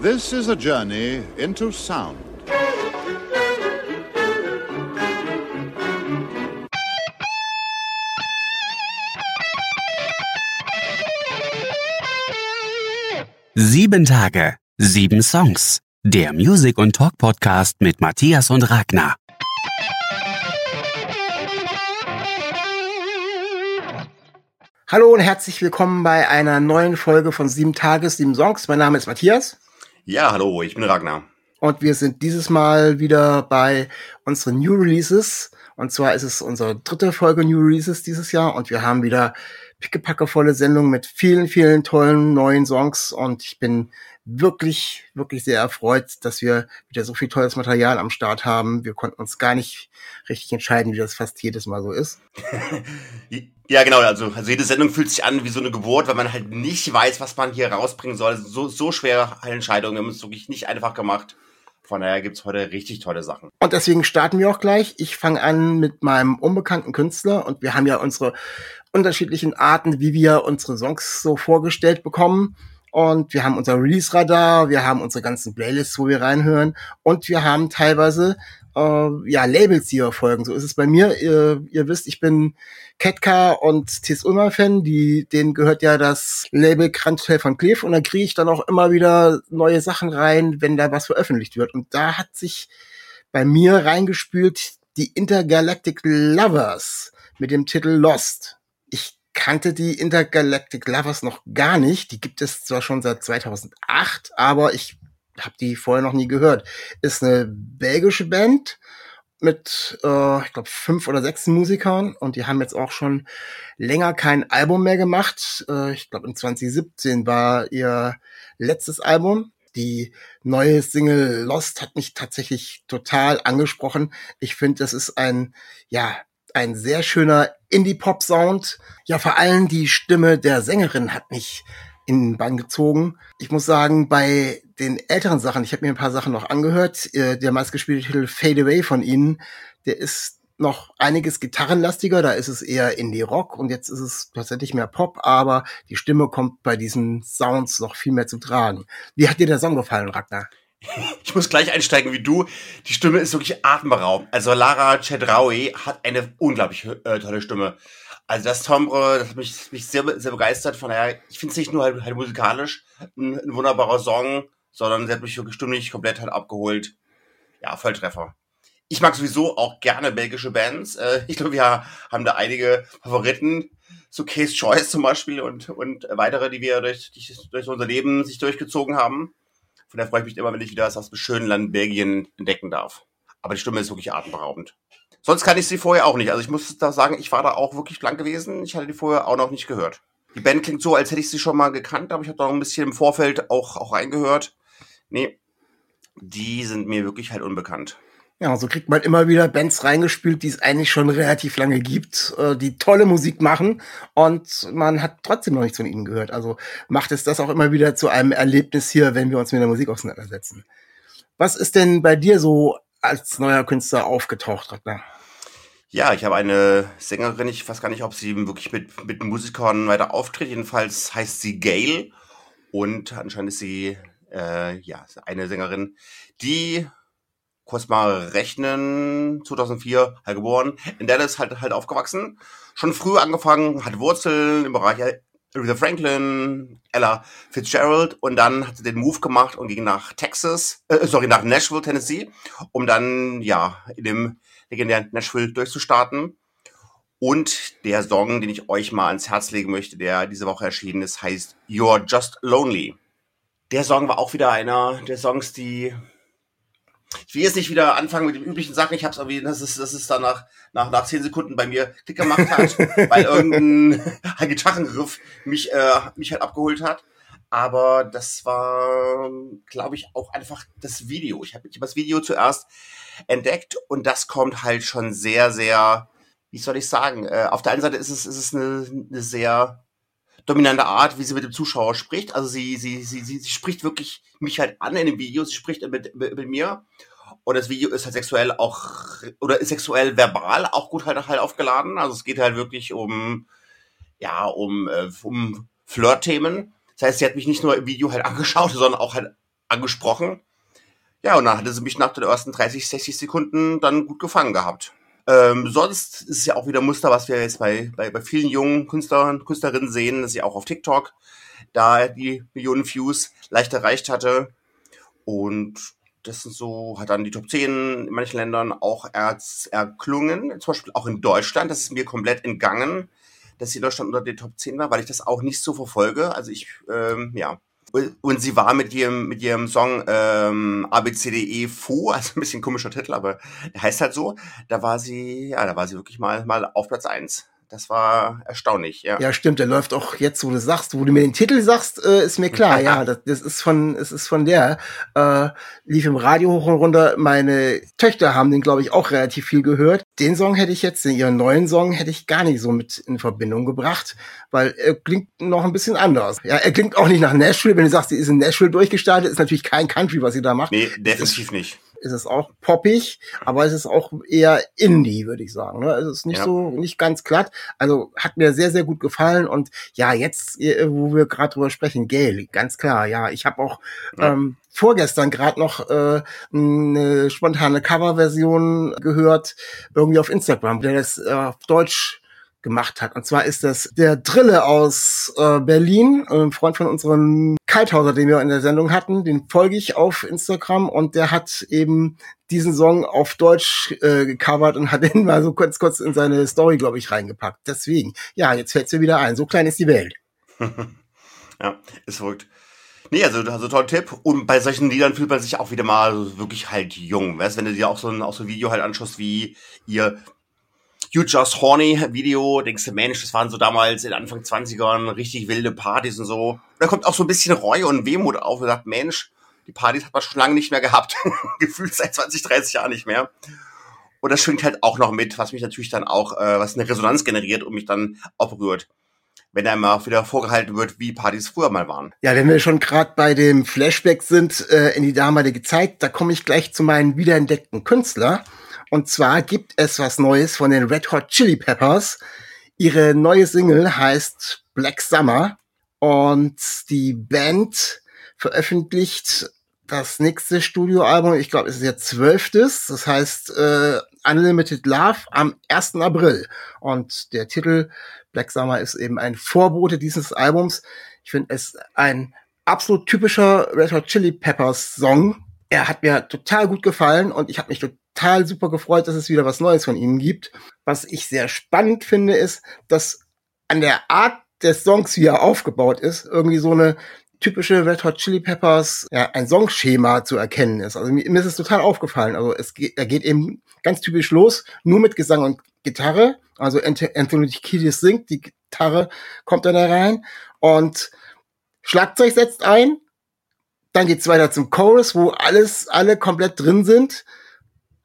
This is a journey into sound. Sieben Tage, sieben Songs. Der Music und Talk Podcast mit Matthias und Ragnar. Hallo und herzlich willkommen bei einer neuen Folge von Sieben Tages, sieben Songs. Mein Name ist Matthias. Ja, hallo, ich bin Ragnar. Und wir sind dieses Mal wieder bei unseren New Releases. Und zwar ist es unsere dritte Folge New Releases dieses Jahr. Und wir haben wieder pickepackevolle Sendung mit vielen, vielen tollen neuen Songs. Und ich bin wirklich, wirklich sehr erfreut, dass wir wieder so viel tolles Material am Start haben. Wir konnten uns gar nicht richtig entscheiden, wie das fast jedes Mal so ist. ja, genau. Also, also jede Sendung fühlt sich an wie so eine Geburt, weil man halt nicht weiß, was man hier rausbringen soll. So, so schwere Entscheidungen. Wir haben es wirklich nicht einfach gemacht. Von daher gibt's heute richtig tolle Sachen. Und deswegen starten wir auch gleich. Ich fange an mit meinem unbekannten Künstler und wir haben ja unsere unterschiedlichen Arten, wie wir unsere Songs so vorgestellt bekommen. Und wir haben unser Release-Radar, wir haben unsere ganzen Playlists, wo wir reinhören. Und wir haben teilweise äh, ja, Labels, die wir folgen. So ist es bei mir. Ihr, ihr wisst, ich bin Ketka und Tis Ulmer Fan. Die, denen gehört ja das Label Krantel von Clef. Und da kriege ich dann auch immer wieder neue Sachen rein, wenn da was veröffentlicht wird. Und da hat sich bei mir reingespült die Intergalactic Lovers mit dem Titel Lost. Ich kannte die Intergalactic Lovers noch gar nicht. Die gibt es zwar schon seit 2008, aber ich habe die vorher noch nie gehört. Ist eine belgische Band mit, äh, ich glaube, fünf oder sechs Musikern und die haben jetzt auch schon länger kein Album mehr gemacht. Äh, ich glaube, in 2017 war ihr letztes Album. Die neue Single Lost hat mich tatsächlich total angesprochen. Ich finde, das ist ein, ja, ein sehr schöner Indie-Pop-Sound. Ja, vor allem die Stimme der Sängerin hat mich in den Bann gezogen. Ich muss sagen, bei den älteren Sachen, ich habe mir ein paar Sachen noch angehört, äh, der meistgespielte Titel Fade Away von ihnen, der ist noch einiges gitarrenlastiger, da ist es eher Indie-Rock und jetzt ist es tatsächlich mehr Pop, aber die Stimme kommt bei diesen Sounds noch viel mehr zum Tragen. Wie hat dir der Song gefallen, Ragnar? Ich muss gleich einsteigen wie du. Die Stimme ist wirklich atemberaubend. Also Lara Chedraui hat eine unglaublich äh, tolle Stimme. Also das Timbre, das hat mich, mich sehr, sehr begeistert. Von daher, ich finde es nicht nur halt, halt musikalisch ein, ein, wunderbarer Song, sondern sie hat mich wirklich stimmlich komplett halt abgeholt. Ja, Volltreffer. Ich mag sowieso auch gerne belgische Bands. Äh, ich glaube, wir haben da einige Favoriten. So Case Choice zum Beispiel und, und weitere, die wir durch, durch unser Leben sich durchgezogen haben. Von daher freue ich mich immer, wenn ich wieder das schönen Land Belgien entdecken darf. Aber die Stimme ist wirklich atemberaubend. Sonst kann ich sie vorher auch nicht. Also ich muss da sagen, ich war da auch wirklich blank gewesen. Ich hatte die vorher auch noch nicht gehört. Die Band klingt so, als hätte ich sie schon mal gekannt, aber ich habe da noch ein bisschen im Vorfeld auch, auch reingehört. Nee, die sind mir wirklich halt unbekannt. Ja, so kriegt man immer wieder Bands reingespült, die es eigentlich schon relativ lange gibt, äh, die tolle Musik machen und man hat trotzdem noch nichts von ihnen gehört. Also macht es das auch immer wieder zu einem Erlebnis hier, wenn wir uns mit der Musik auseinandersetzen. Was ist denn bei dir so als neuer Künstler aufgetaucht, Ragnar? Ja, ich habe eine Sängerin, ich weiß gar nicht, ob sie wirklich mit, mit Musikern weiter auftritt. Jedenfalls heißt sie Gail und anscheinend ist sie äh, ja eine Sängerin, die kurz mal rechnen, 2004 halt geboren, in Dallas halt, halt aufgewachsen, schon früh angefangen, hat Wurzeln im Bereich Aretha Franklin, Ella Fitzgerald und dann hat sie den Move gemacht und ging nach Texas, äh, sorry, nach Nashville, Tennessee, um dann, ja, in dem legendären Nashville durchzustarten. Und der Song, den ich euch mal ans Herz legen möchte, der diese Woche erschienen ist, heißt You're Just Lonely. Der Song war auch wieder einer der Songs, die ich will jetzt nicht wieder anfangen mit den üblichen Sachen. Ich habe es irgendwie, das ist, das ist dann nach, nach, nach zehn Sekunden bei mir Klick gemacht hat, weil irgendein ein Gitarrenriff mich, äh, mich halt abgeholt hat. aber das war, glaube ich, auch einfach das Video. Ich habe das Video zuerst entdeckt und das kommt halt schon sehr, sehr, wie soll ich sagen, äh, auf der einen Seite ist es, ist es eine, eine sehr dominante Art, wie sie mit dem Zuschauer spricht. Also sie, sie, sie, sie, sie spricht wirklich mich halt an in dem Video, sie spricht mit, mit, mit mir. Und das Video ist halt sexuell auch, oder ist sexuell verbal auch gut halt, halt aufgeladen. Also es geht halt wirklich um, ja, um, äh, um Flirt-Themen. Das heißt, sie hat mich nicht nur im Video halt angeschaut, sondern auch halt angesprochen. Ja, und dann hatte sie mich nach den ersten 30, 60 Sekunden dann gut gefangen gehabt. Ähm, sonst ist es ja auch wieder Muster, was wir jetzt bei, bei, bei vielen jungen Künstlern, Künstlerinnen sehen, dass sie auch auf TikTok da die Millionen Views leicht erreicht hatte. Und das sind so, hat dann die Top 10 in manchen Ländern auch erz, erklungen. Zum Beispiel auch in Deutschland, das ist mir komplett entgangen, dass sie in Deutschland unter den Top 10 war, weil ich das auch nicht so verfolge. Also ich, ähm, ja, und sie war mit ihrem, mit ihrem Song ähm, ABCDE Fo, also ein bisschen komischer Titel, aber heißt halt so. Da war sie, ja, da war sie wirklich mal, mal auf Platz eins. Das war erstaunlich, ja. Ja, stimmt. Der läuft auch jetzt, wo du sagst, wo du mir den Titel sagst, äh, ist mir klar. ja, das, das ist von, es ist von der. Äh, lief im Radio hoch und runter. Meine Töchter haben den, glaube ich, auch relativ viel gehört. Den Song hätte ich jetzt, ihren neuen Song hätte ich gar nicht so mit in Verbindung gebracht, weil er klingt noch ein bisschen anders. Ja, er klingt auch nicht nach Nashville. Wenn du sagst, sie ist in Nashville durchgestartet, ist natürlich kein Country, was sie da macht. Nee, definitiv nicht ist es auch poppig, aber es ist auch eher Indie, würde ich sagen. Ne? Es ist nicht Ja. so, nicht ganz glatt. Also hat mir sehr, sehr gut gefallen. Und ja, jetzt, äh, wo wir gerade drüber sprechen, Gail, ganz klar, ja. Ich habe auch Ja. ähm, vorgestern gerade noch äh, eine spontane Coverversion gehört, irgendwie auf Instagram, der das äh, auf Deutsch gemacht hat. Und zwar ist das der Drille aus äh, Berlin, ein Freund von unserem Kalthauser, den wir in der Sendung hatten. Den folge ich auf Instagram und der hat eben diesen Song auf Deutsch äh, gecovert und hat den mal so kurz kurz in seine Story, glaube ich, reingepackt. Deswegen, ja, jetzt fällt's mir wieder ein. So klein ist die Welt. Ja, ist verrückt. Nee, also, also toller Tipp. Und bei solchen Liedern fühlt man sich auch wieder mal wirklich halt jung. Weißt, wenn du dir auch so ein, auch so ein Video halt anschaust wie ihr Just Horny Video, denkst du, Mensch, das waren so damals in Anfang 20ern richtig wilde Partys und so. Da kommt auch so ein bisschen Reue und Wehmut auf und sagt, Mensch, die Partys hat man schon lange nicht mehr gehabt. Gefühlt seit 20, 30 Jahren nicht mehr. Und das schwingt halt auch noch mit, was mich natürlich dann auch, äh, was eine Resonanz generiert und mich dann auch berührt. Wenn einem auch wieder vorgehalten wird, wie Partys früher mal waren. Ja, wenn wir schon gerade bei dem Flashback sind äh, in die damalige Zeit, da komme ich gleich zu meinen wiederentdeckten Künstler. Und zwar gibt es was Neues von den Red Hot Chili Peppers. Ihre neue Single heißt Black Summer und die Band veröffentlicht das nächste Studioalbum, ich glaube, es ist ihr zwölftes, das heißt äh, Unlimited Love am 1. April. Und der Titel Black Summer ist eben ein Vorbote dieses Albums. Ich finde es ein absolut typischer Red Hot Chili Peppers Song. Er hat mir total gut gefallen und ich habe mich total super gefreut, dass es wieder was Neues von ihnen gibt. Was ich sehr spannend finde, ist, dass an der Art des Songs, wie er aufgebaut ist, irgendwie so eine typische Red Hot Chili Peppers, ja, ein Songschema zu erkennen ist. Also mir, ist es total aufgefallen. Also es geht, er geht eben ganz typisch los, nur mit Gesang und Gitarre. Also Ant- Anthony Kiedis singt, die Gitarre kommt dann da rein und Schlagzeug setzt ein. Dann geht's weiter zum Chorus, wo alles, alle komplett drin sind.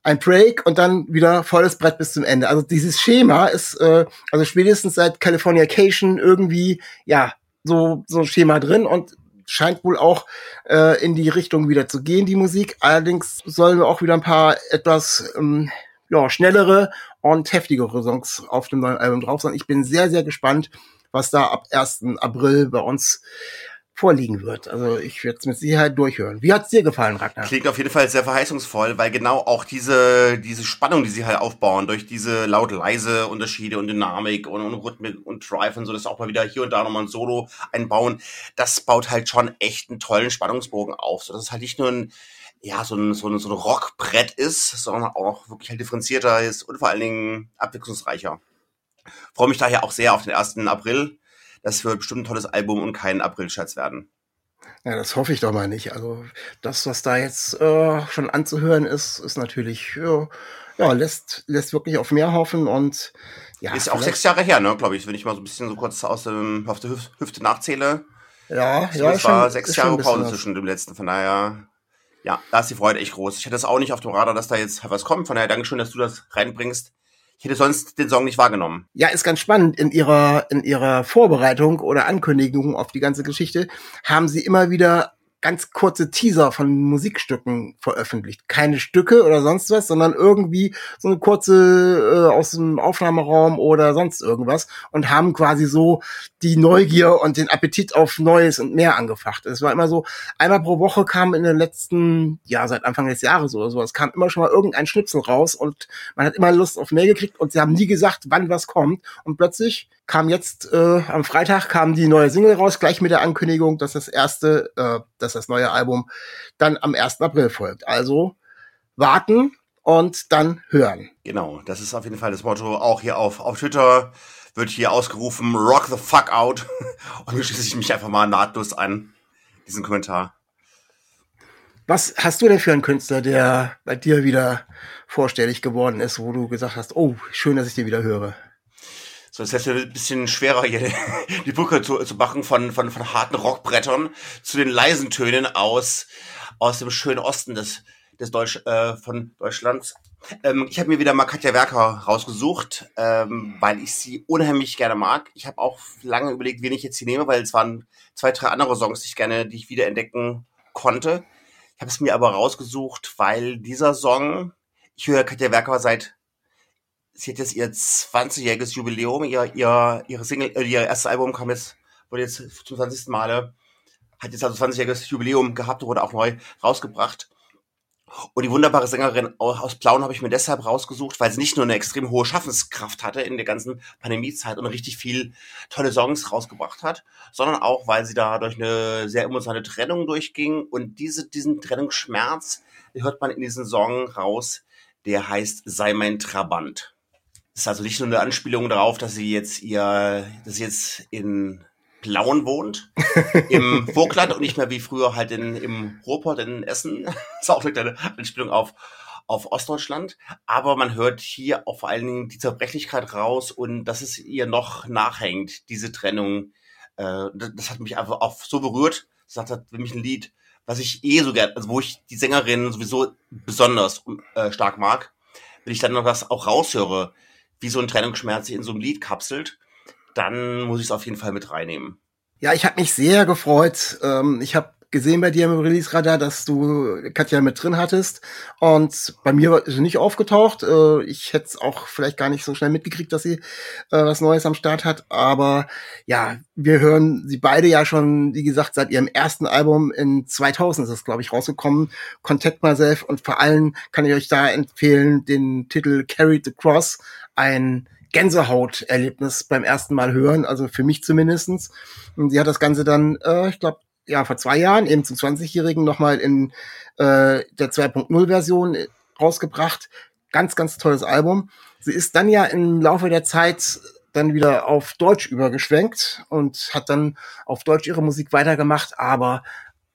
Ein Break und dann wieder volles Brett bis zum Ende. Also dieses Schema ist, äh, also spätestens seit Californication irgendwie, ja, so, so ein Schema drin und scheint wohl auch äh, in die Richtung wieder zu gehen, die Musik. Allerdings sollen auch wieder ein paar etwas ähm, ja, schnellere und heftigere Songs auf dem neuen Album drauf sein. Ich bin sehr, sehr gespannt, was da ab 1. April bei uns vorliegen wird. Also ich werde es mit Sicherheit durchhören. Wie hat's dir gefallen, Ragnar? Klingt auf jeden Fall sehr verheißungsvoll, weil genau auch diese, diese Spannung, die sie halt aufbauen, durch diese laut-leise Unterschiede und Dynamik und, und Rhythmik und Drive und so, dass auch mal wieder hier und da nochmal ein Solo einbauen, das baut halt schon echt einen tollen Spannungsbogen auf, so dass es halt nicht nur ein, ja, so ein, so ein, so ein Rockbrett ist, sondern auch wirklich halt differenzierter ist und vor allen Dingen abwechslungsreicher. Freue mich daher auch sehr auf den 1. April. Das wird bestimmt ein tolles Album und kein April-Scherz werden. Ja, das hoffe ich doch mal nicht. Also das, was da jetzt äh, schon anzuhören ist, ist natürlich, ja, ja lässt, lässt wirklich auf mehr hoffen und ja. ist auch sechs Jahre her, ne, glaube ich, wenn ich mal so ein bisschen so kurz aus dem, auf der Hüf Hüfte nachzähle. Ja, So, ja, es war sechs schon ein Jahre Pause was. zwischen dem letzten, von daher, ja, da ist die Freude echt groß. Ich hatte es auch nicht auf dem Radar, dass da jetzt was kommt, von daher Dankeschön, dass du das reinbringst. Ich hätte sonst den Song nicht wahrgenommen. Ja, ist ganz spannend. In ihrer, in ihrer Vorbereitung oder Ankündigung auf die ganze Geschichte haben sie immer wieder ganz kurze Teaser von Musikstücken veröffentlicht. Keine Stücke oder sonst was, sondern irgendwie so eine kurze äh, aus dem Aufnahmeraum oder sonst irgendwas und haben quasi so die Neugier und den Appetit auf Neues und mehr angefacht. Es war immer so, einmal pro Woche kam in den letzten, ja, seit Anfang des Jahres oder so, es kam immer schon mal irgendein Schnipsel raus und man hat immer Lust auf mehr gekriegt und sie haben nie gesagt, wann was kommt. Und plötzlich kam jetzt äh, am Freitag kam die neue Single raus, gleich mit der Ankündigung, dass das erste, äh, dass das neue Album dann am 1. April folgt. Also warten und dann hören. Genau, das ist auf jeden Fall das Motto. Auch hier auf, auf Twitter wird hier ausgerufen, rock the fuck out. Und schließe ich mich einfach mal nahtlos an, diesen Kommentar. Was hast du denn für einen Künstler, der bei dir wieder vorstellig geworden ist, wo du gesagt hast, oh, schön, dass ich den wieder höre? So, es ist jetzt ein bisschen schwerer, hier die Brücke zu, zu machen von, von, von harten Rockbrettern zu den leisen Tönen aus, aus dem schönen Osten des, des Deutsch, äh, von Deutschlands. Ähm, ich habe mir wieder mal Katja Werker rausgesucht, ähm, weil ich sie unheimlich gerne mag. Ich habe auch lange überlegt, wen ich jetzt hier nehme, weil es waren zwei, drei andere Songs, die ich gerne, die ich wieder entdecken konnte. Ich habe es mir aber rausgesucht, weil dieser Song, ich höre Katja Werker seit sie hat jetzt ihr 20-jähriges Jubiläum, ihr, ihr, ihre Single, äh, ihr erstes Album kam jetzt, wurde jetzt zum 20. Male, hat jetzt also 20-jähriges Jubiläum gehabt, wurde auch neu rausgebracht. Und die wunderbare Sängerin aus Plauen habe ich mir deshalb rausgesucht, weil sie nicht nur eine extrem hohe Schaffenskraft hatte in der ganzen Pandemiezeit und richtig viel tolle Songs rausgebracht hat, sondern auch, weil sie da durch eine sehr emotionale Trennung durchging und diese, diesen Trennungsschmerz hört man in diesem Song raus, der heißt Sei mein Trabant. Das ist also nicht nur eine Anspielung darauf, dass sie jetzt ihr, dass sie jetzt in Plauen wohnt, im Vogtland und nicht mehr wie früher halt in, im Ruhrpott in Essen. Das ist auch eine kleine Anspielung auf, auf Ostdeutschland. Aber man hört hier auch vor allen Dingen die Zerbrechlichkeit raus und dass es ihr noch nachhängt, diese Trennung. Äh, das, hat mich einfach auch so berührt. Das hat für mich ein Lied, was ich eh so gern, also wo ich die Sängerin sowieso besonders äh, stark mag. Wenn ich dann noch das auch raushöre, wie so ein Trennungsschmerz sich in so einem Lied kapselt, dann muss ich es auf jeden Fall mit reinnehmen. Ja, ich habe mich sehr gefreut. Ähm, ich habe gesehen bei dir im Release-Radar, dass du Katja mit drin hattest. Und bei mir ist sie nicht aufgetaucht. Äh, ich hätte es auch vielleicht gar nicht so schnell mitgekriegt, dass sie äh, was Neues am Start hat. Aber ja, wir hören sie beide ja schon, wie gesagt, seit ihrem ersten Album in 2000 ist es, glaube ich, rausgekommen. Contact Myself. Und vor allem kann ich euch da empfehlen, den Titel Carried the Cross. Ein Gänsehaut-Erlebnis beim ersten Mal hören, also für mich zumindestens. Und sie hat das Ganze dann, äh, ich glaube, ja, vor zwei Jahren, eben zum 20-Jährigen, nochmal in äh, der 2.0-Version rausgebracht. Ganz, ganz tolles Album. Sie ist dann ja im Laufe der Zeit dann wieder auf Deutsch übergeschwenkt und hat dann auf Deutsch ihre Musik weitergemacht, aber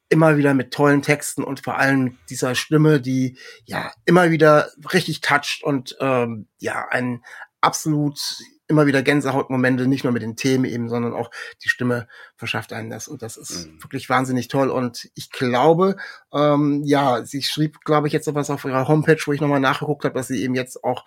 immer wieder mit tollen Texten und vor allem dieser Stimme, die ja immer wieder richtig toucht und ähm, ja ein absolut immer wieder Gänsehautmomente, nicht nur mit den Themen eben, sondern auch die Stimme verschafft einem das. Und das ist Mhm. wirklich wahnsinnig toll. Und ich glaube, ähm, ja, sie schrieb, glaube ich, jetzt noch was auf ihrer Homepage, wo ich nochmal nachgeguckt habe, dass sie eben jetzt auch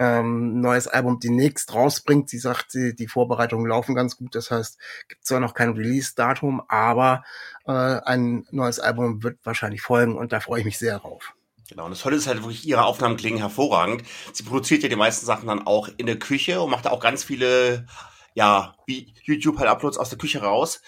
ähm, ein neues Album demnächst rausbringt. Sie sagt, sie, die Vorbereitungen laufen ganz gut. Das heißt, gibt zwar noch kein Release-Datum, aber äh, ein neues Album wird wahrscheinlich folgen und da freue ich mich sehr drauf. Genau, und das Tolle ist halt wirklich, ihre Aufnahmen klingen hervorragend. Sie produziert ja die meisten Sachen dann auch in der Küche und macht da auch ganz viele, ja, wie YouTube halt Uploads aus der Küche raus.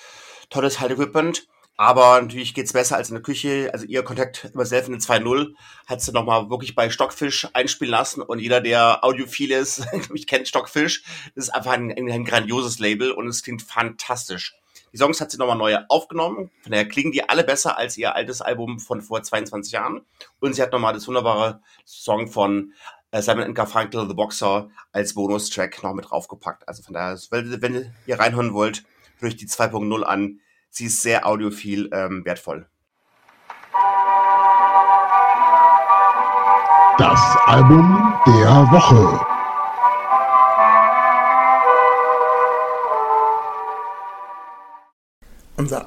Tolles halt Equipment. Aber natürlich geht's besser als in der Küche. Also ihr Kontakt immer selbst in der 2.0 hat sie nochmal wirklich bei Stockfish einspielen lassen. Und jeder, der audiophil ist, ich kennt Stockfish. Das ist einfach ein, ein, ein grandioses Label und es klingt fantastisch. Die Songs hat sie nochmal neu aufgenommen. Von daher klingen die alle besser als ihr altes Album von vor 22 Jahren. Und sie hat nochmal das wunderbare Song von äh, Simon Garfunkel, The Boxer, als Bonustrack noch mit draufgepackt. Also von daher, wenn, ihr reinhören wollt, hört euch die 2.0 an. Sie ist sehr audiophil ähm, wertvoll. Das Album der Woche.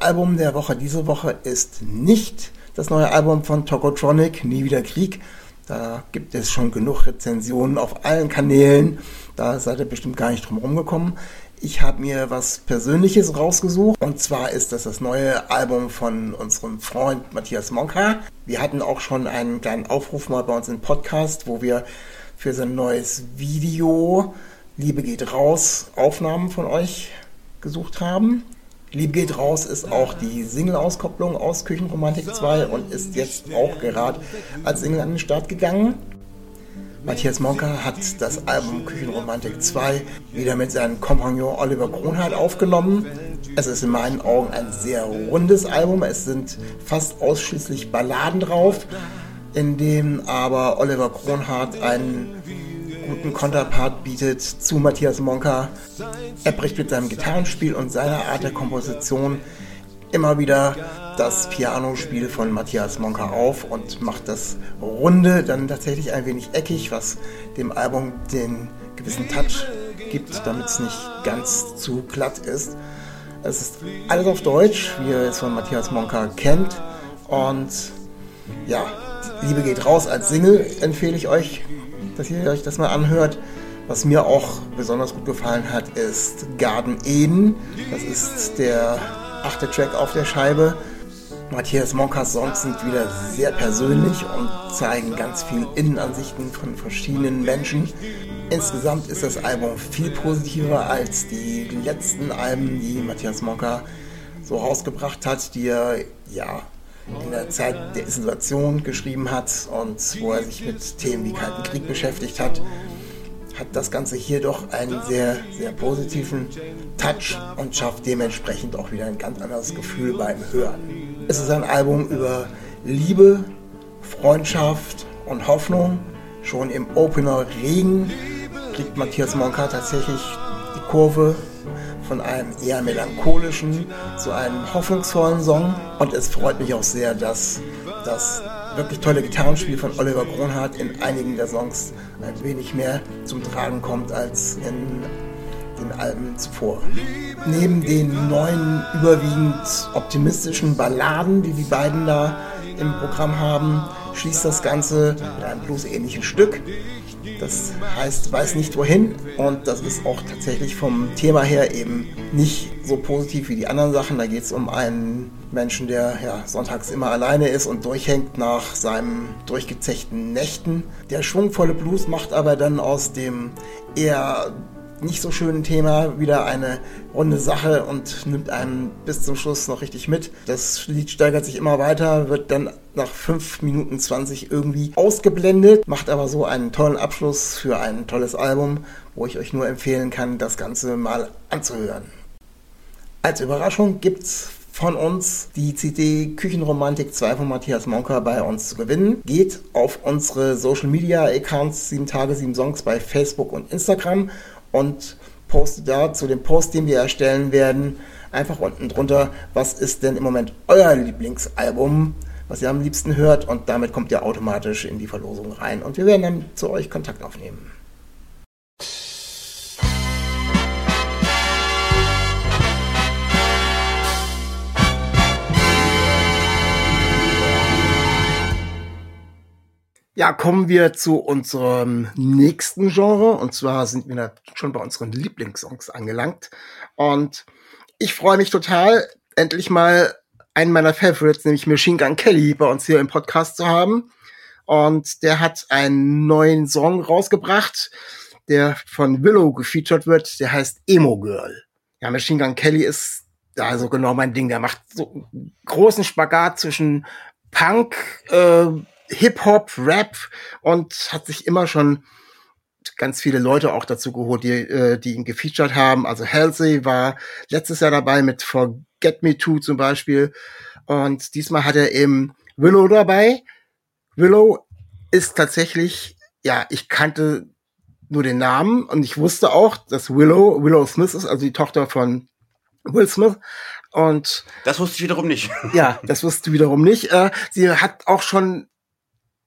Album der Woche diese Woche ist nicht das neue Album von Tokotronic, Nie wieder Krieg. Da gibt es schon genug Rezensionen auf allen Kanälen. Da seid ihr bestimmt gar nicht drum rumgekommen. Ich habe mir was Persönliches rausgesucht. Und zwar ist das das neue Album von unserem Freund Matthias Monka. Wir hatten auch schon einen kleinen Aufruf mal bei uns im Podcast, wo wir für sein neues Video Liebe geht raus Aufnahmen von euch gesucht haben. Liebe geht raus ist auch die Single-Auskopplung aus Küchenromantik 2 und ist jetzt auch gerade als Single an den Start gegangen. Matthias Monka hat das Album Küchenromantik 2 wieder mit seinem Kompagnon Oliver Kronhardt aufgenommen. Es ist in meinen Augen ein sehr rundes Album. Es sind fast ausschließlich Balladen drauf, in dem aber Oliver Kronhardt einen guten Konterpart bietet zu Matthias Monka. Er bricht mit seinem Gitarrenspiel und seiner Art der Komposition immer wieder das Pianospiel von Matthias Monka auf und macht das Runde dann tatsächlich ein wenig eckig, was dem Album den gewissen Touch gibt, damit es nicht ganz zu glatt ist. Es ist alles auf Deutsch, wie ihr es von Matthias Monka kennt. Und ja, Liebe geht raus als Single empfehle ich euch dass ihr euch das mal anhört. Was mir auch besonders gut gefallen hat, ist Garden Eden. Das ist der achte Track auf der Scheibe. Matthias Monkas Songs sind wieder sehr persönlich und zeigen ganz viel Innenansichten von verschiedenen Menschen. Insgesamt ist das Album viel positiver als die letzten Alben, die Matthias Monka so rausgebracht hat, die er ja in der Zeit der Isolation geschrieben hat und wo er sich mit Themen wie Kalten Krieg beschäftigt hat, hat das Ganze hier doch einen sehr, sehr positiven Touch und schafft dementsprechend auch wieder ein ganz anderes Gefühl beim Hören. Es ist ein Album über Liebe, Freundschaft und Hoffnung. Schon im Opener Regen kriegt Matthias Monka tatsächlich die Kurve von einem eher melancholischen zu einem hoffnungsvollen Song. Und es freut mich auch sehr, dass das wirklich tolle Gitarrenspiel von Oliver Kronhardt in einigen der Songs ein wenig mehr zum Tragen kommt als in den Alben zuvor. Neben den neuen, überwiegend optimistischen Balladen, die die beiden da im Programm haben, schließt das Ganze mit einem bluesähnlichen Stück. Das heißt, weiß nicht wohin und das ist auch tatsächlich vom Thema her eben nicht so positiv wie die anderen Sachen. Da geht es um einen Menschen, der ja, sonntags immer alleine ist und durchhängt nach seinen durchgezechten Nächten. Der schwungvolle Blues macht aber dann aus dem eher nicht so schönen Thema wieder eine runde Sache und nimmt einen bis zum Schluss noch richtig mit. Das Lied steigert sich immer weiter, wird dann nach 5 Minuten 20 irgendwie ausgeblendet, macht aber so einen tollen Abschluss für ein tolles Album, wo ich euch nur empfehlen kann, das Ganze mal anzuhören. Als Überraschung gibt's von uns die CD Küchenromantik 2 von Matthias Monker bei uns zu gewinnen. Geht auf unsere Social Media Accounts 7 Tage 7 Songs bei Facebook und Instagram und postet da zu dem Post, den wir erstellen werden, einfach unten drunter, was ist denn im Moment euer Lieblingsalbum, was ihr am liebsten hört und damit kommt ihr automatisch in die Verlosung rein und wir werden dann zu euch Kontakt aufnehmen. Ja, kommen wir zu unserem nächsten Genre. Und zwar sind wir schon bei unseren Lieblingssongs angelangt. Und ich freue mich total, endlich mal einen meiner Favorites, nämlich Machine Gun Kelly, bei uns hier im Podcast zu haben. Und der hat einen neuen Song rausgebracht, der von Willow gefeatured wird. Der heißt Emo Girl. Ja, Machine Gun Kelly ist da so genau mein Ding. Der macht so großen Spagat zwischen Punk, äh, Hip-Hop, Rap und hat sich immer schon ganz viele Leute auch dazu geholt, die, äh, die ihn gefeatured haben. Also Halsey war letztes Jahr dabei mit Forget Me Too zum Beispiel. Und diesmal hat er eben Willow dabei. Willow ist tatsächlich, ja, ich kannte nur den Namen und ich wusste auch, dass Willow, Willow Smith ist, also die Tochter von Will Smith. Und das wusste ich wiederum nicht. Ja, das wusste ich wiederum nicht. Äh, sie hat auch schon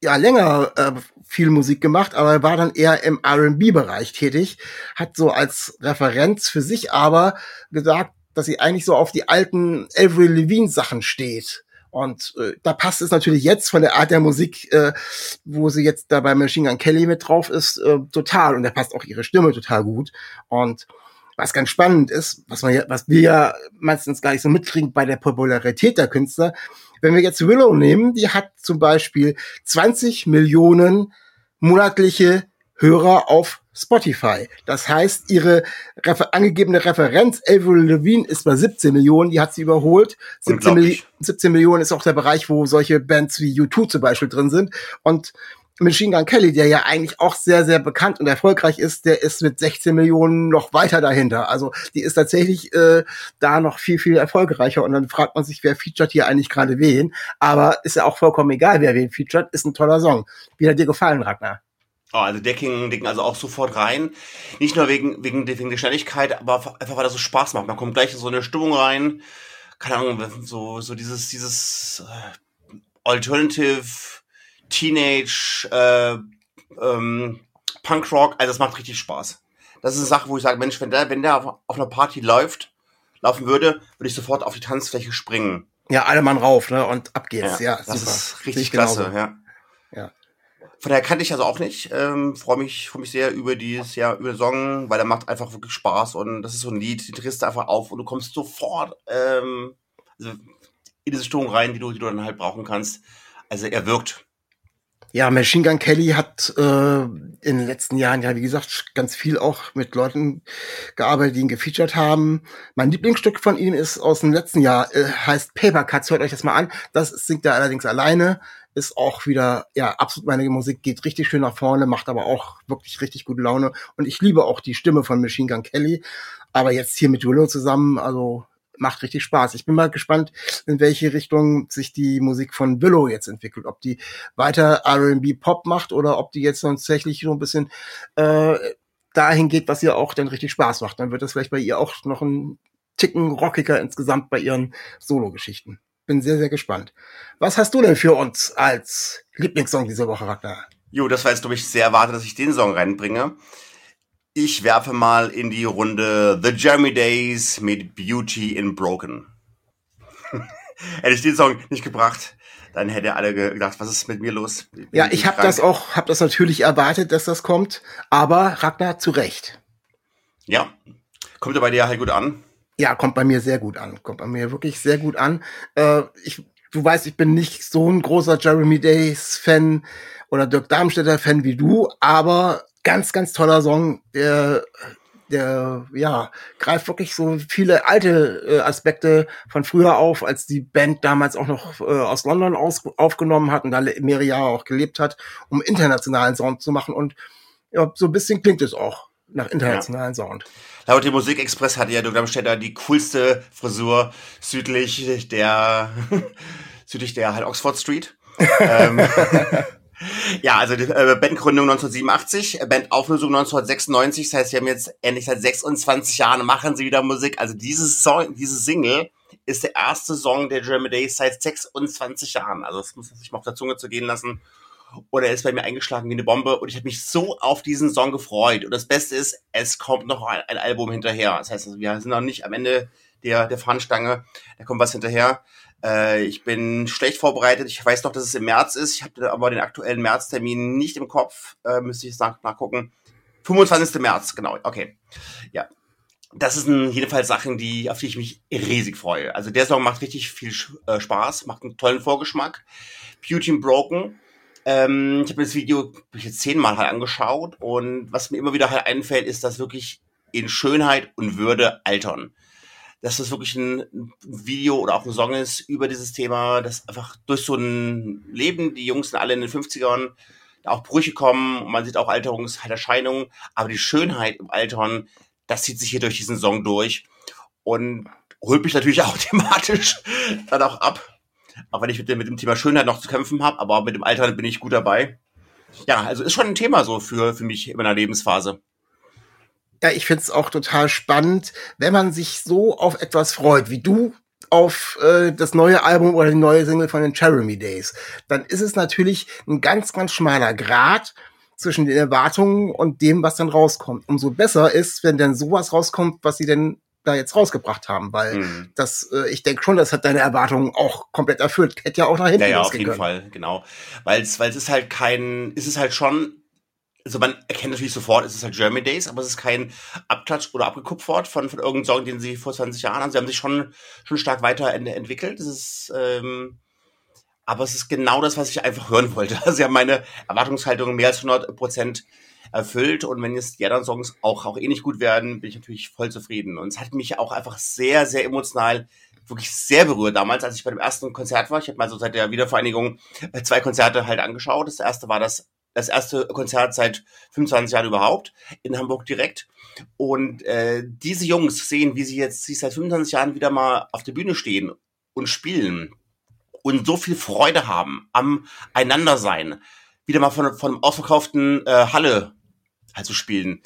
ja länger äh, viel Musik gemacht, aber war dann eher im R&B-Bereich tätig, hat so als Referenz für sich aber gesagt, dass sie eigentlich so auf die alten Avril Levine Sachen steht. Und äh, da passt es natürlich jetzt von der Art der Musik, äh, wo sie jetzt da bei Machine Gun Kelly mit drauf ist, äh, total. Und da passt auch ihre Stimme total gut. Und was ganz spannend ist, was, man was wir ja meistens gar nicht so mitkriegen bei der Popularität der Künstler, wenn wir jetzt Willow nehmen, die hat zum Beispiel 20 Millionen monatliche Hörer auf Spotify. Das heißt, ihre refer angegebene Referenz, Avril Levine, ist bei 17 Millionen, die hat sie überholt. 17, Milli 17 Millionen ist auch der Bereich, wo solche Bands wie U2 zum Beispiel drin sind. Und Machine Gun Kelly, der ja eigentlich auch sehr, sehr bekannt und erfolgreich ist, der ist mit 16 Millionen noch weiter dahinter. Also die ist tatsächlich äh, da noch viel, viel erfolgreicher. Und dann fragt man sich, wer featured hier eigentlich gerade wen. Aber ist ja auch vollkommen egal, wer wen featured, ist ein toller Song. Wie hat dir gefallen, Ragnar? Oh, also Decking, Decking also auch sofort rein. Nicht nur wegen, wegen, wegen der Schnelligkeit, aber einfach weil das so Spaß macht. Man kommt gleich in so eine Stimmung rein. Keine Ahnung, so, so dieses, dieses äh, Alternative Teenage äh, ähm, Punkrock, also das macht richtig Spaß. Das ist eine Sache, wo ich sage, Mensch, wenn der, wenn der auf, auf einer Party läuft, laufen würde, würde ich sofort auf die Tanzfläche springen. Ja, alle Mann rauf, ne? Und ab geht's. Ja, Ja, das super. ist richtig klasse, genauso. ja. Ja. Von daher kannte ich also auch nicht. Ähm, freue mich, freue mich sehr über dieses Jahr, über den Song, weil der macht einfach wirklich Spaß und das ist so ein Lied, die drehst du einfach auf und du kommst sofort ähm, also in diese Stimmung rein, die du, die du dann halt brauchen kannst. Also er wirkt. Ja, Machine Gun Kelly hat äh, in den letzten Jahren ja, wie gesagt, ganz viel auch mit Leuten gearbeitet, die ihn gefeatured haben. Mein Lieblingsstück von ihm ist aus dem letzten Jahr, äh, heißt Paper Cuts. Hört euch das mal an. Das singt er allerdings alleine. Ist auch wieder, ja, absolut meine Musik, geht richtig schön nach vorne, macht aber auch wirklich richtig gute Laune. Und ich liebe auch die Stimme von Machine Gun Kelly. Aber jetzt hier mit Willow zusammen, also macht richtig Spaß. Ich bin mal gespannt, in welche Richtung sich die Musik von Willow jetzt entwickelt. Ob die weiter R&B Pop macht oder ob die jetzt tatsächlich so ein bisschen äh, dahin geht, was ihr auch dann richtig Spaß macht. Dann wird das vielleicht bei ihr auch noch ein Ticken rockiger insgesamt bei ihren Solo-Geschichten. Bin sehr, sehr gespannt. Was hast du denn für uns als Lieblingssong diese Woche, Ragnar? Jo, das war jetzt, glaube ich, sehr erwartet, dass ich den Song reinbringe. Ich werfe mal in die Runde The Jeremy Days mit Beauty in Broken. Hätte ich den Song nicht gebracht, dann hätte alle gedacht, was ist mit mir los? Bin Ja, ich habe das auch, habe das natürlich erwartet, dass das kommt, aber Ragnar zu Recht. Ja, kommt ja bei dir halt gut an. Ja, kommt bei mir sehr gut an. Kommt bei mir wirklich sehr gut an. Äh, ich, du weißt, ich bin nicht so ein großer Jeremy Days Fan oder Dirk Darmstädter Fan wie du, aber ganz, ganz toller Song, der, der, ja, greift wirklich so viele alte äh, Aspekte von früher auf, als die Band damals auch noch äh, aus London aus, aufgenommen hat und da mehrere Jahre auch gelebt hat, um internationalen Sound zu machen und ja, so ein bisschen klingt es auch nach internationalen Sound. Laut dem Musikexpress hatte ja Dirk Darmstädter die coolste Frisur südlich der, südlich der halt Oxford Street. ähm, ja, also äh, Bandgründung 1987, äh, Bandauflösung 1996, das heißt, sie haben jetzt endlich seit 26 Jahren machen sie wieder Musik. Also dieses Song, diese Single ist der erste Song der German Days seit 26 Jahren. Also das muss man sich mal auf der Zunge zu gehen lassen. Und er ist bei mir eingeschlagen wie eine Bombe und ich habe mich so auf diesen Song gefreut. Und das Beste ist, es kommt noch ein, ein Album hinterher. Das heißt, also, wir sind noch nicht am Ende der, der Fahnenstange. Da kommt was hinterher. Äh, ich bin schlecht vorbereitet. Ich weiß noch, dass es im März ist. Ich habe aber den aktuellen Märztermin nicht im Kopf. Äh, müsste ich nach, nachgucken. 25. März, genau. Okay. Ja. Das sind jedenfalls Sachen, die, auf die ich mich riesig freue. Also der Song macht richtig viel äh, Spaß, macht einen tollen Vorgeschmack. Beauty and Broken. Ähm, ich habe das Video jetzt zehnmal halt angeschaut und was mir immer wieder halt einfällt, ist, dass wirklich in Schönheit und Würde altern. Dass das wirklich ein Video oder auch ein Song ist über dieses Thema, das einfach durch so ein Leben, die Jungs sind alle in den 50ern, da auch Brüche kommen und man sieht auch Alterungserscheinungen, aber die Schönheit im Altern, das zieht sich hier durch diesen Song durch und holt mich natürlich auch thematisch dann auch ab. Auch wenn ich mit dem, mit dem Thema Schönheit noch zu kämpfen habe, aber mit dem Alter bin ich gut dabei. Ja, also ist schon ein Thema so für, für mich in meiner Lebensphase. Ja, ich find's auch total spannend, wenn man sich so auf etwas freut, wie du auf äh, das neue Album oder die neue Single von den Jeremy Days, dann ist es natürlich ein ganz, ganz schmaler Grad zwischen den Erwartungen und dem, was dann rauskommt. Umso besser ist, wenn dann sowas rauskommt, was sie denn da jetzt rausgebracht haben, weil Mhm. das, äh, ich denke schon, das hat deine Erwartungen auch komplett erfüllt. Hätte ja auch nach hinten Ja, ja, auf jeden können. Fall, genau. Weil es, weil es ist halt kein, es ist halt schon, also man erkennt natürlich sofort, es ist halt German Days, aber es ist kein Abklatsch oder abgekupfert von, von irgendeinem Song, den sie vor 20 Jahren haben. Sie haben sich schon, schon stark weiterentwickelt. Es ist, ähm, aber es ist genau das, was ich einfach hören wollte. Also sie haben meine Erwartungshaltung mehr als 100 Prozent erfüllt und wenn jetzt die anderen Songs auch, auch ähnlich gut werden, bin ich natürlich voll zufrieden. Und es hat mich auch einfach sehr, sehr emotional wirklich sehr berührt damals, als ich bei dem ersten Konzert war. Ich habe mal so seit der Wiedervereinigung äh, zwei Konzerte halt angeschaut. Das erste war das, das erste Konzert seit 25 Jahren überhaupt in Hamburg direkt. Und äh, diese Jungs sehen, wie sie jetzt sich seit 25 Jahren wieder mal auf der Bühne stehen und spielen und so viel Freude haben am Einandersein, wieder mal von, von ausverkauften äh, Halle halt zu spielen.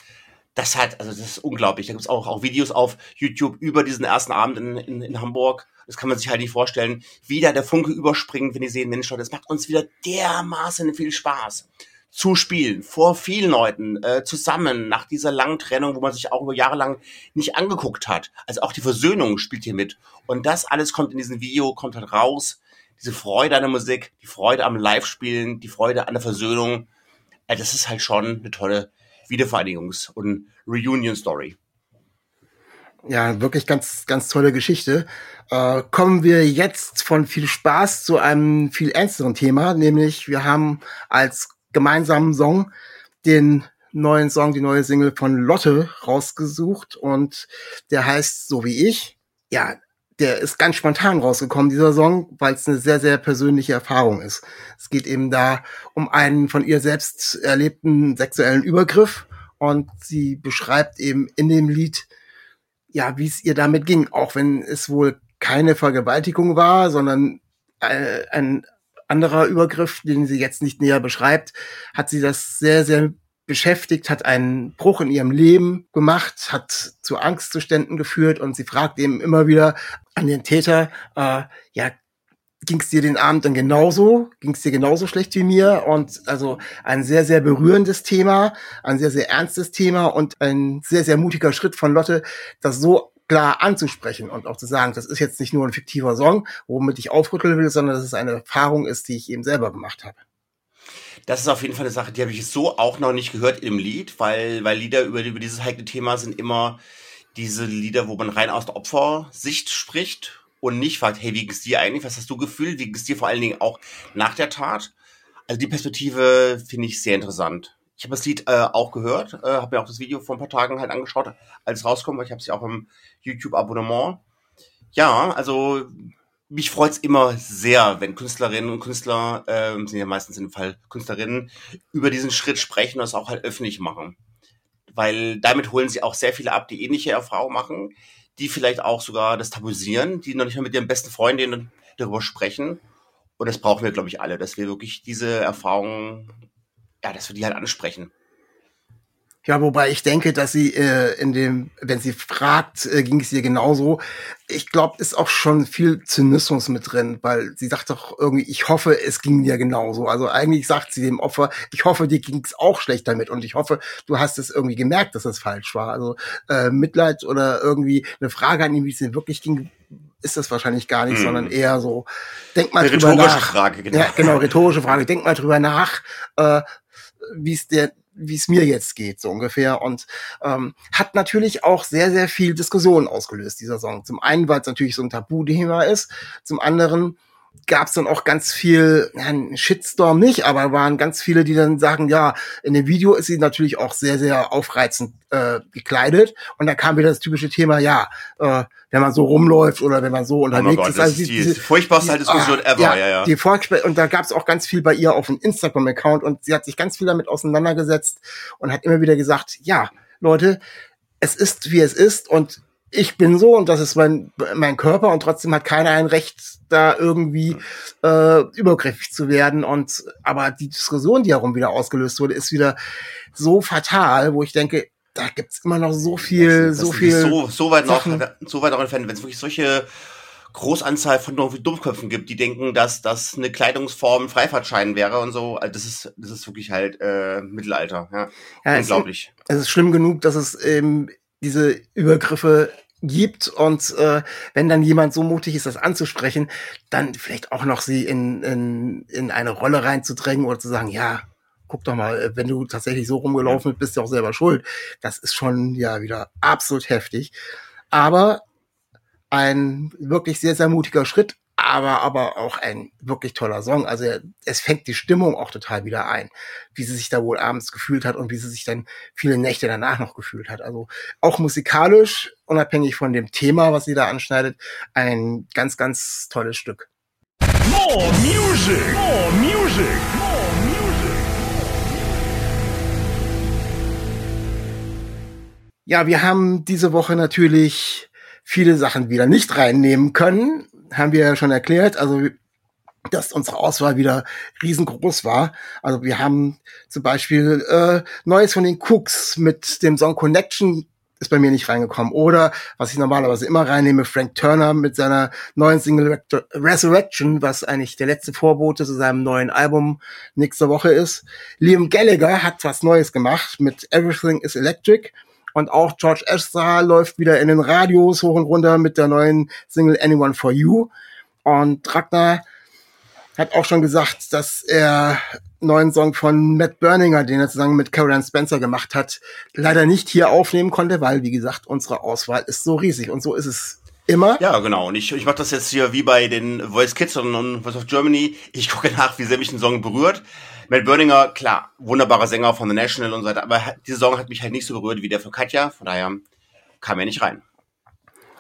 Das hat, also das ist unglaublich. Da gibt's auch, auch Videos auf YouTube über diesen ersten Abend in, in, in Hamburg. Das kann man sich halt nicht vorstellen. Wie da der Funke überspringt, wenn die sehen, Mensch, das macht uns wieder dermaßen viel Spaß zu spielen, vor vielen Leuten, äh, zusammen, nach dieser langen Trennung, wo man sich auch über Jahre lang nicht angeguckt hat. Also auch die Versöhnung spielt hier mit. Und das alles kommt in diesem Video, kommt halt raus. Diese Freude an der Musik, die Freude am Live-Spielen, die Freude an der Versöhnung. Äh, das ist halt schon eine tolle Wiedervereinigungs- und Reunion-Story. Ja, wirklich ganz, ganz tolle Geschichte. Äh, kommen wir jetzt von viel Spaß zu einem viel ernsteren Thema, nämlich wir haben als gemeinsamen Song den neuen Song, die neue Single von Lotte rausgesucht und der heißt So wie ich. Ja, der ist ganz spontan rausgekommen, dieser Song, weil es eine sehr, sehr persönliche Erfahrung ist. Es geht eben da um einen von ihr selbst erlebten sexuellen Übergriff und sie beschreibt eben in dem Lied, ja, wie es ihr damit ging, auch wenn es wohl keine Vergewaltigung war, sondern äh, ein anderer Übergriff, den sie jetzt nicht näher beschreibt, hat sie das sehr, sehr beschäftigt, hat einen Bruch in ihrem Leben gemacht, hat zu Angstzuständen geführt und sie fragt eben immer wieder an den Täter, äh, ja, ging es dir den Abend dann genauso? Ging es dir genauso schlecht wie mir? Und also ein sehr, sehr berührendes Thema, ein sehr, sehr ernstes Thema und ein sehr, sehr mutiger Schritt von Lotte, das so klar anzusprechen und auch zu sagen, das ist jetzt nicht nur ein fiktiver Song, womit ich aufrütteln will, sondern dass es eine Erfahrung ist, die ich eben selber gemacht habe. Das ist auf jeden Fall eine Sache, die habe ich so auch noch nicht gehört im Lied, weil, weil Lieder über, über dieses heikle Thema sind immer diese Lieder, wo man rein aus der Opfersicht spricht und nicht fragt, hey, wie ging's dir eigentlich? Was hast du gefühlt? Wie ging's dir vor allen Dingen auch nach der Tat? Also die Perspektive finde ich sehr interessant. Ich habe das Lied äh, auch gehört, äh, habe mir auch das Video vor ein paar Tagen halt angeschaut, als es rauskommt, weil ich habe es ja auch im YouTube-Abonnement. Ja, also mich freut's immer sehr, wenn Künstlerinnen und Künstler, ähm, sind ja meistens in dem Fall Künstlerinnen, über diesen Schritt sprechen und das auch halt öffentlich machen. Weil damit holen sie auch sehr viele ab, die ähnliche Erfahrungen machen, die vielleicht auch sogar das tabuisieren, die noch nicht mal mit ihren besten Freundinnen darüber sprechen. Und das brauchen wir, glaube ich, alle, dass wir wirklich diese Erfahrungen, ja, dass wir die halt ansprechen. Ja, wobei ich denke, dass sie äh, in dem, wenn sie fragt, äh, ging es ihr genauso. Ich glaube, ist auch schon viel Zynismus mit drin, weil sie sagt doch irgendwie, ich hoffe, es ging dir genauso. Also eigentlich sagt sie dem Opfer, ich hoffe, dir ging es auch schlecht damit und ich hoffe, du hast es irgendwie gemerkt, dass es falsch war. Also äh, Mitleid oder irgendwie eine Frage an ihn, wie es dir wirklich ging, ist das wahrscheinlich gar nicht, Hm. sondern eher so, denk mal Eine drüber rhetorische nach. Frage, genau. Ja, genau, rhetorische Frage. Denk mal drüber nach, äh, wie es der wie es mir jetzt geht, so ungefähr. Und ähm, hat natürlich auch sehr, sehr viel Diskussion ausgelöst, dieser Song. Zum einen, weil es natürlich so ein Tabuthema ist. Zum anderen gab es dann auch ganz viel, ja, ein Shitstorm nicht, aber waren ganz viele, die dann sagen, ja, in dem Video ist sie natürlich auch sehr, sehr aufreizend äh, gekleidet. Und da kam wieder das typische Thema, ja, äh, wenn man so rumläuft oder wenn man so Oh unterwegs mein Gott, ist. das Also ist die- die furchtbarste die- Diskussion ah, ever, ja, ja. Die Volksspre und da gab es auch ganz viel bei ihr auf dem Instagram-Account und sie hat sich ganz viel damit auseinandergesetzt und hat immer wieder gesagt, ja, Leute, es ist, wie es ist und ich bin so und das ist mein, mein Körper und trotzdem hat keiner ein Recht, da irgendwie äh, übergriffig zu werden. Und aber die Diskussion, die herum wieder ausgelöst wurde, ist wieder so fatal, wo ich denke, da gibt's immer noch so viel, Das so ist viel. So, so weit noch, so weit noch entfernt, wenn es wirklich solche Großanzahl von Dummköpfen gibt, die denken, dass das eine Kleidungsform Freifahrtschein wäre und so. Also das ist, das ist wirklich halt äh, Mittelalter. Ja. Ja, es- Unglaublich. es ist schlimm genug, dass es eben diese Übergriffe gibt und äh, wenn dann jemand so mutig ist, das anzusprechen, dann vielleicht auch noch sie in, in, in eine Rolle reinzudrängen oder zu sagen, ja, guck doch mal, wenn du tatsächlich so rumgelaufen bist, bist du auch selber schuld. Das ist schon ja wieder absolut heftig. Aber ein wirklich sehr, sehr mutiger Schritt, aber, aber auch ein wirklich toller Song. Also es fängt die Stimmung auch total wieder ein, wie sie sich da wohl abends gefühlt hat und wie sie sich dann viele Nächte danach noch gefühlt hat. Also auch musikalisch, unabhängig von dem Thema, was sie da anschneidet, ein ganz, ganz tolles Stück. More music, more music, more music. Ja, wir haben diese Woche natürlich viele Sachen wieder nicht reinnehmen können haben wir ja schon erklärt, also dass unsere Auswahl wieder riesengroß war. Also wir haben zum Beispiel äh, Neues von den Cooks mit dem Song Connection ist bei mir nicht reingekommen. Oder, was ich normalerweise immer reinnehme, Frank Turner mit seiner neuen Single Resurrection, was eigentlich der letzte Vorbote zu seinem neuen Album nächste Woche ist. Liam Gallagher hat was Neues gemacht mit Everything is Electric. Und auch George Ezra läuft wieder in den Radios hoch und runter mit der neuen Single Anyone for You. Und Ragnar hat auch schon gesagt, dass er neuen Song von Matt Berninger, den er zusammen mit Karen Spencer gemacht hat, leider nicht hier aufnehmen konnte, weil, wie gesagt, unsere Auswahl ist so riesig. Und so ist es immer. Ja, genau. Und ich, ich mache das jetzt hier wie bei den Voice Kids und Voice of Germany. Ich gucke nach, wie sehr mich ein Song berührt. Matt Berninger, klar, wunderbarer Sänger von The National und so weiter, aber dieser Song hat mich halt nicht so berührt wie der von Katja, von daher kam er nicht rein.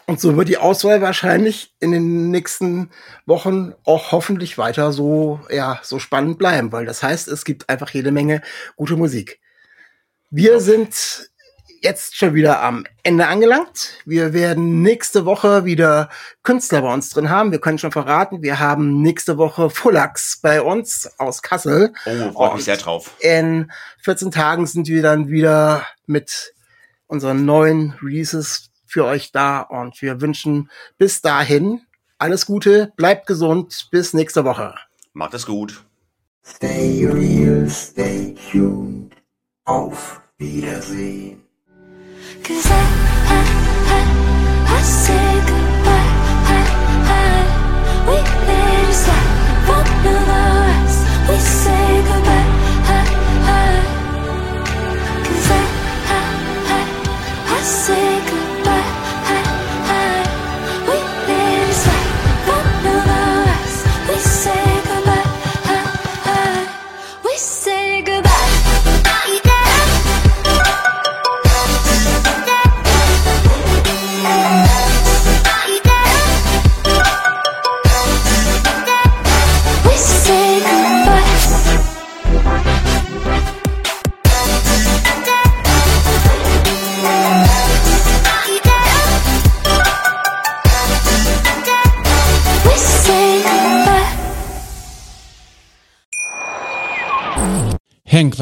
Und so wird die Auswahl wahrscheinlich in den nächsten Wochen auch hoffentlich weiter so, ja, so spannend bleiben, weil das heißt, es gibt einfach jede Menge gute Musik. Wir sind jetzt schon wieder am Ende angelangt. Wir werden nächste Woche wieder Künstler bei uns drin haben. Wir können schon verraten, wir haben nächste Woche Fullax bei uns aus Kassel. Oh, freue mich sehr drauf. In 14 Tagen sind wir dann wieder mit unseren neuen Releases für euch da und wir wünschen bis dahin alles Gute, bleibt gesund, bis nächste Woche. Macht es gut. Stay real, stay tuned. Auf Wiedersehen. Cause I, I, I, I say goodbye. I, I, we let it slide. Won't know the rest. We say goodbye.